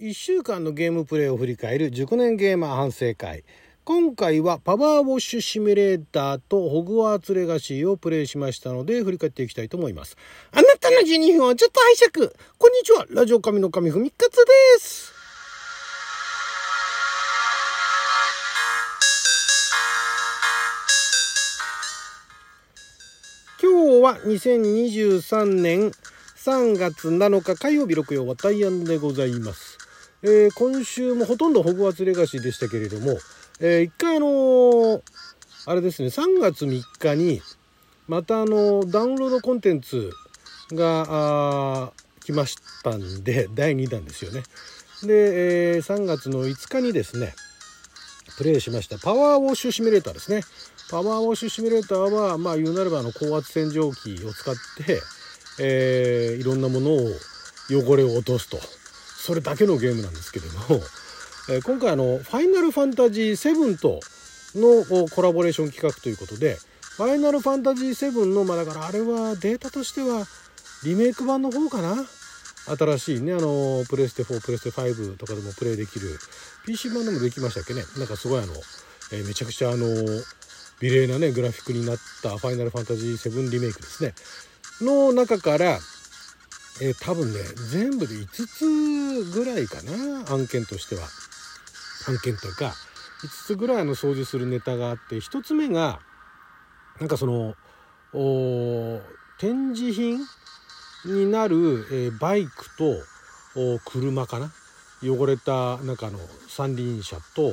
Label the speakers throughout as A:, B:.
A: 1週間のゲームプレイを振り返る熟年ゲーマー反省会。今回はパワーウォッシュシミュレーターとホグワーツレガシーをプレイしましたので振り返っていきたいと思います。あなたの12分をちょっと拝借。こんにちは。ラジオ神の神ふみかつです。今日は2023年3月7日火曜日6曜は大安でございます。えー今週もほとんどホグワーツレガシーでしたけれども、えー一回あのーあれですね、3月3日に、またあのダウンロードコンテンツが、来ましたんで、第2弾ですよね。で、え3月の5日にですね、プレイしましたパワーウォッシュシミュレーターですね。パワーウォッシュシミュレーターは、まあ言うなればあの高圧洗浄機を使って、えーいろんなものを汚れを落とすと。それだけのゲームなんですけども、え今回あの、ファイナルファンタジー7とのコラボレーション企画ということで、ファイナルファンタジー7の、まあだからあれはデータとしてはリメイク版の方かな？新しいね、あの、プレステ4、プレステ5とかでもプレイできる、PC 版でもできましたっけね？なんかすごいあの、えめちゃくちゃあの、美麗なね、グラフィックになったファイナルファンタジー7リメイクですね。の中から、えー多分ね、全部で5つぐらいかな、案件としては。案件というか、5つぐらいの掃除するネタがあって、1つ目が、なんかその、展示品になる、えーバイクと車かな？汚れた中の三輪車と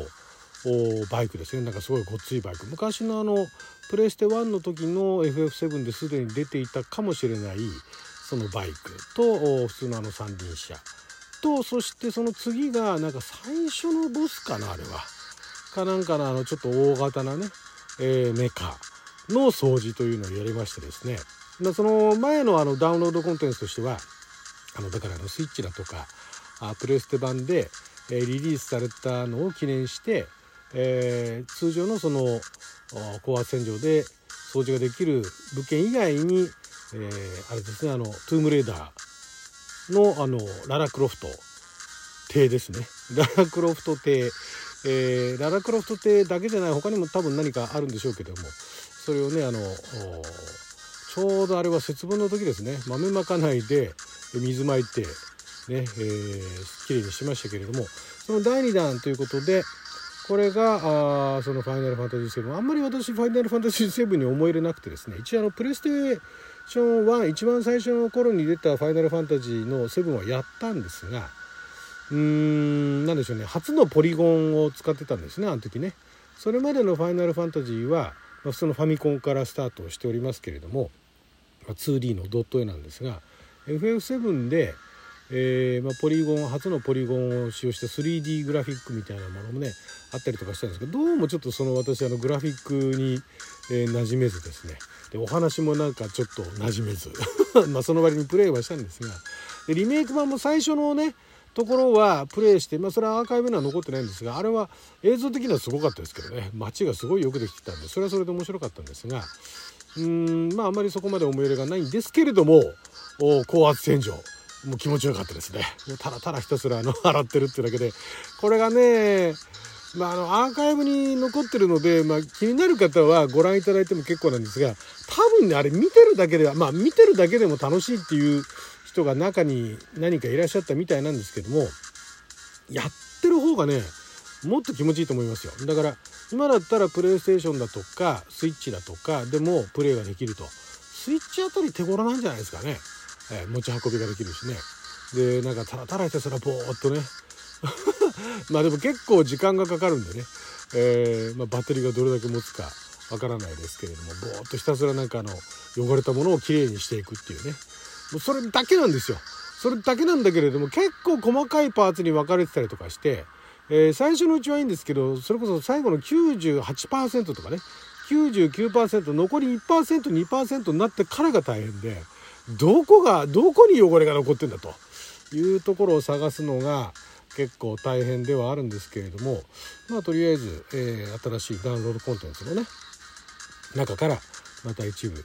A: バイクですね。なんかすごいごっついバイク。昔のあのプレイステ1の時の FF7 ですでに出ていたかもしれないそのバイクと普通のあの三輪車。とそしてその次がなんか最初のボスかなあれは。かなんかのあのちょっと大型なね、えーメカの掃除というのをやりましてですね。まあその前のあのダウンロードコンテンツとしてはあのだからあのスイッチだとかあプレステ版で、えリリースされたのを記念して、えー通常のその高圧洗浄で掃除ができる物件以外に、えーあれですねあのトゥームレーダーのあのララクロフト邸ですね。ララクロフト邸、えーララクロフト邸だけじゃない他にも多分何かあるんでしょうけども。それをねあのちょうどあれは節分の時ですね。豆まかないで水まいてねえー、きれいにしましたけれども。その第2弾ということでこれがあその「ファイナルファンタジー7」あんまり私ファイナルファンタジー7に思い入れなくてですね。一応あのプレステション1一番最初の頃に出た「ファイナルファンタジー」の7はやったんですがうーん何でしょうね。初のポリゴンを使ってたんですねあの時ね。それまでの「ファイナルファンタジーは」まあ、普通のファミコンからスタートしておりますけれども、ま、2D のドット絵なんですが FF7 で、えーまあ、ポリゴン初のポリゴンを使用した 3D グラフィックみたいなものもねあったりとかしたんですけどどうもちょっとその私あのグラフィックに、えー馴染めずですね。でお話もなんかちょっと馴染めず。まその割にプレイはしたんですが。でリメイク版も最初のねところはプレイして、まあ、それはアーカイブには残ってないんですがあれは映像的にはすごかったですけどね。街がすごいよくできてたんでそれはそれで面白かったんですが。うーんまああまりそこまで思い入れがないんですけれども高圧洗浄。もう気持ちよかったですね。ただただひたすらあの 洗ってるっていうだけで。これがねまあ、あのアーカイブに残ってるので、まあ、気になる方はご覧いただいても結構なんですが多分ねあれ見てるだけではまあ見てるだけでも楽しいっていう人が中に何かいらっしゃったみたいなんですけどもやってる方がねもっと気持ちいいと思いますよ。だから今だったらプレイステーションだとかスイッチだとかでもプレイができると。スイッチあたり手頃なんじゃないですかね、えー持ち運びができるしね。でなんかたらたらひたすらぼーっとね。まあでも結構時間がかかるんでね、えーまあ、バッテリーがどれだけ持つかわからないですけれどもぼーっとひたすらなんかあの汚れたものをきれいにしていくっていうね。もうそれだけなんですよ。それだけなんだけれども結構細かいパーツに分かれてたりとかして、えー最初のうちはいいんですけどそれこそ最後の98%とかね。99%残り 1%2% になってからが大変でどこがどこに汚れが残ってんだというところを探すのが結構大変ではあるんですけれどもまあとりあえず、えー新しいダウンロードコンテンツのね中からまた一部、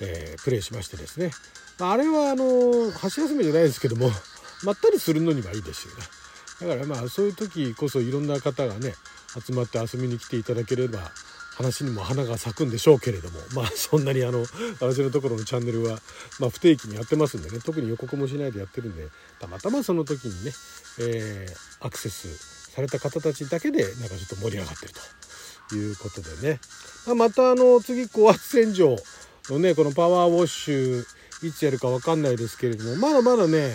A: えープレイしましてですねまああれはあの箸休めじゃないですけどもまったりするのにはいいですよね。だからまあそういう時こそいろんな方がね集まって遊びに来ていただければ話にも花が咲くんでしょうけれどもまあそんなにあの私のところのチャンネルは、まあ、不定期にやってますんでね特に予告もしないでやってるんでたまたまその時にね、えー、アクセスされた方たちだけでなんかちょっと盛り上がってるということでね、まあ、またあの次高圧洗浄のねこのパワーウォッシュいつやるか分かんないですけれどもまだまだね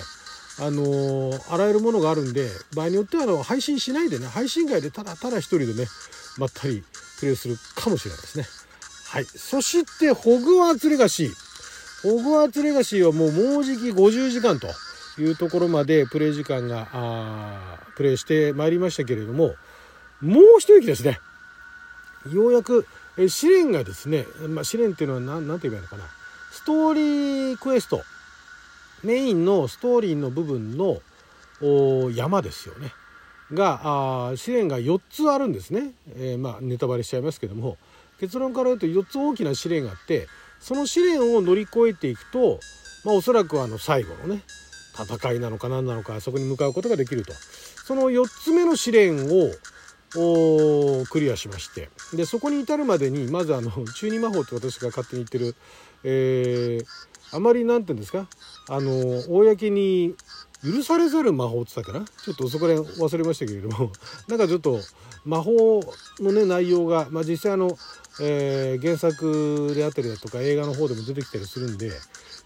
A: あのー、洗えるものがあるんで場合によってはあの配信しないでね配信外でただただ一人でねまったりプレイするかもしれないですね。はい。そして、ホグワーツレガシー。ホグワーツレガシーはもうもうじき50時間というところまでプレイ時間が、あプレイしてまいりましたけれども、もう一息ですね。ようやく、え試練がですね、まあ、試練っていうのは何何て言えばいいのかな。ストーリークエスト。メインのストーリーの部分の山ですよね。が試練が4つあるんですね、えー、まあネタバレしちゃいますけども。結論から言うと4つ大きな試練があってその試練を乗り越えていくと、まあ、おそらくあの最後のね戦いなのか何なのかそこに向かうことができると。その4つ目の試練をクリアしまして。でそこに至るまでにまずあの中二魔法って私が勝手に言ってる、えー、あまり何て言うんですかあの公に許されざる魔法って言ったかな？ちょっとそこら辺忘れましたけれども。なんかちょっと魔法のね内容が、まあ、実際あの、えー、原作であったりだとか映画の方でも出てきたりするんで、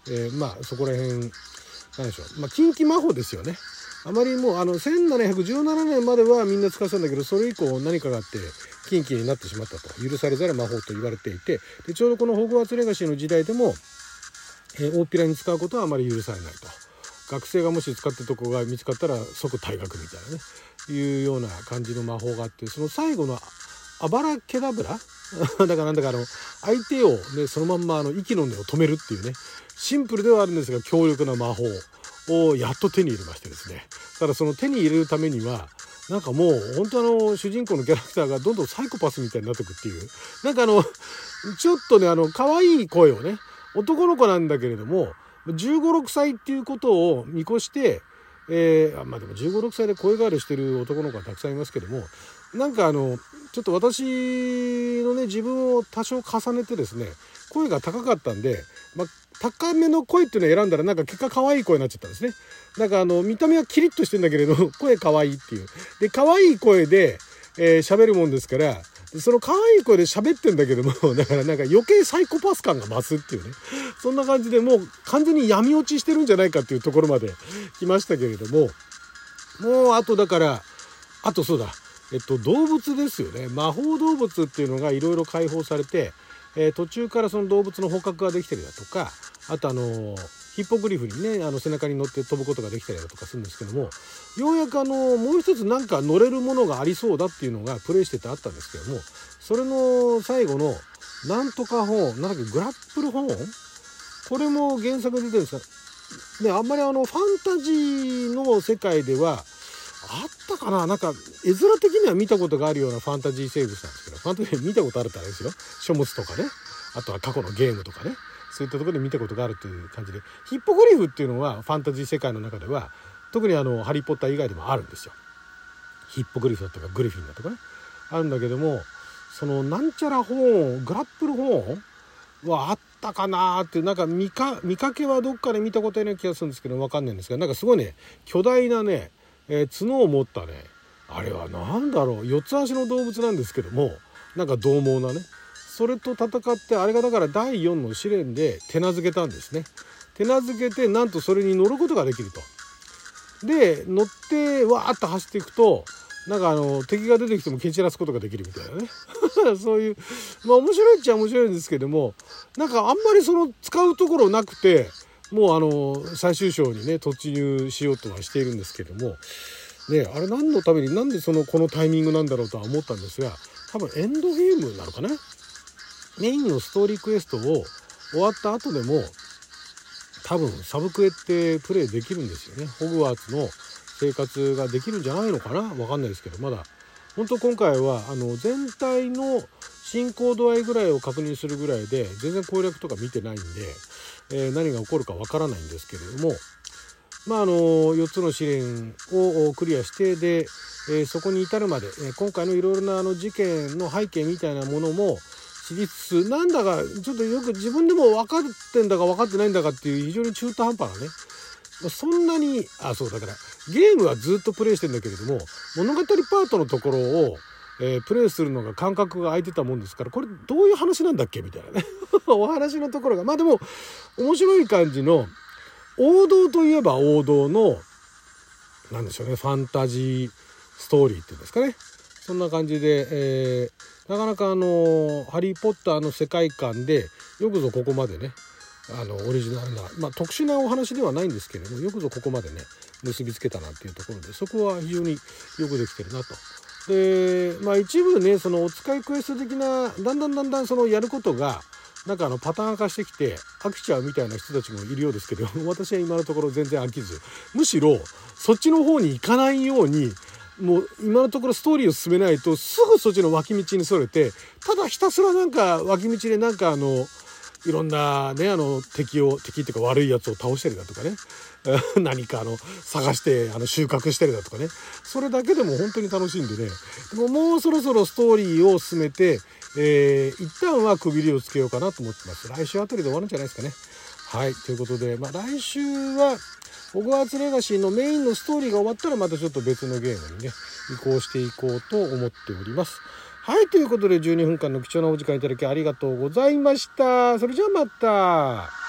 A: えー、まあそこら辺なんでしょう。まあ近畿魔法ですよね。あまりもうあの1717年まではみんな使ってたんだけどそれ以降何かがあって近畿になってしまったと。許されざる魔法と言われていてでちょうどこのホグワーツレガシーの時代でも、えー、大っぴらに使うことはあまり許されないと。学生がもし使ってるとこが見つかったら即退学みたいなね。いうような感じの魔法があってその最後のあばらけだぶら？だからなんだかあの相手をねそのまんまあの息の根を止めるっていうね。シンプルではあるんですが強力な魔法をやっと手に入れましてですね。ただその手に入れるためにはなんかもう本当あの主人公のキャラクターがどんどんサイコパスみたいになってくっていう。なんかあのちょっとねあの可愛い声をね男の子なんだけれども15、6歳っていうことを見越して、えー、まあでも15、6歳で声変わりしてる男の子はたくさんいますけども、なんかあの、ちょっと私のね、自分を多少重ねてですね、声が高かったんで、まあ、高めの声っていうのを選んだらなんか結果可愛い声になっちゃったんですね。なんかあの、見た目はキリッとしてんだけれど、声可愛いっていう。で、可愛い声で、えー、喋るもんですから、その可愛い声で喋ってんだけども、だからなんか余計サイコパス感が増すっていうね。そんな感じでもう完全に闇落ちしてるんじゃないかっていうところまで来ましたけれども、もうあとだから、あとそうだ、えっと動物ですよね。魔法動物っていうのがいろいろ解放されて、えー、途中からその動物の捕獲ができたりだとか、あとあのーヒッポグリフにねあの背中に乗って飛ぶことができたりだとかするんですけどもようやくあのもう一つなんか乗れるものがありそうだっていうのがプレイしててあったんですけどもそれの最後のなんとか本なんだっけグラップル本？これも原作出てるんですかねあんまりあのファンタジーの世界ではあったかな？なんか絵面的には見たことがあるようなファンタジー生物なんですけどファンタジー見たことあるってあれですよ。書物とかね。あとは過去のゲームとかね。そういったところで見たことがあるという感じでヒッポグリフっていうのはファンタジー世界の中では特にあの「ハリー・ポッター」以外でもあるんですよ。ヒッポグリフだとかグリフィンだとかねあるんだけどもそのなんちゃらホーングラップルホーンはあったかなーってなんか見か見かけはどっかで見たことあるような気がするんですけど分かんないんですがなんかすごいね巨大なね、えー、角を持ったねあれは何だろう四つ足の動物なんですけどもなんか獰猛なねそれと戦ってあれがだから第4の試練で手なずけたんですね。手なずけてなんとそれに乗ることができると。で乗ってわーっと走っていくとなんかあの敵が出てきても蹴散らすことができるみたいなね。そういうまあ面白いっちゃ面白いんですけどもなんかあんまりその使うところなくてもうあの最終章にね突入しようとはしているんですけども。ねあれ何のためになんでそのこのタイミングなんだろうとは思ったんですが多分エンドゲームなのかな？メインのストーリークエストを終わった後でも多分サブクエってプレイできるんですよね。ホグワーツの生活ができるんじゃないのかな？わかんないですけど。まだ本当今回はあの全体の進行度合いぐらいを確認するぐらいで全然攻略とか見てないんで、えー、何が起こるかわからないんですけれどもまあ、あの4つの試練をクリアしてで、えー、そこに至るまで、え今回のいろいろなあの事件の背景みたいなものも知りつつなんだかちょっとよく自分でも分かってんだか分かってないんだかっていう非常に中途半端なね。そんなにあそうだからゲームはずっとプレイしてんだけれども物語パートのところをえー、プレイするのが感覚が空いてたもんですからこれどういう話なんだっけ？みたいなね。お話のところが。まあでも面白い感じの王道といえば王道のなんでしょうねファンタジーストーリーっていうんですかね。そんな感じで、えー、なかなかあの「ハリー・ポッター」の世界観でよくぞここまでねあのオリジナルな、まあ、特殊なお話ではないんですけれどもよくぞここまでね結びつけたなっていうところでそこは非常によくできてるなと。でまあ一部ねそのお使いクエスト的なだんだんだんだんそのやることがなんかあのパターン化してきて飽きちゃうみたいな人たちもいるようですけど私は今のところ全然飽きずむしろそっちの方に行かないようにもう今のところストーリーを進めないとすぐそっちの脇道にそれてただひたすらなんか脇道でなんかあのいろんなねあの敵を敵っていうか悪いやつを倒したりだとかね。何かあの探してあの収穫したりだとかね。それだけでも本当に楽しいんでね。でももうそろそろストーリーを進めて、えー、一旦は区切りをつけようかなと思ってます。来週あたりで終わるんじゃないですかね。はい。ということで、まあ、来週はホグワーツレガシーのメインのストーリーが終わったらまたちょっと別のゲームにね移行していこうと思っておりますはい、ということで12分間の貴重なお時間いただきありがとうございました。それじゃあまた。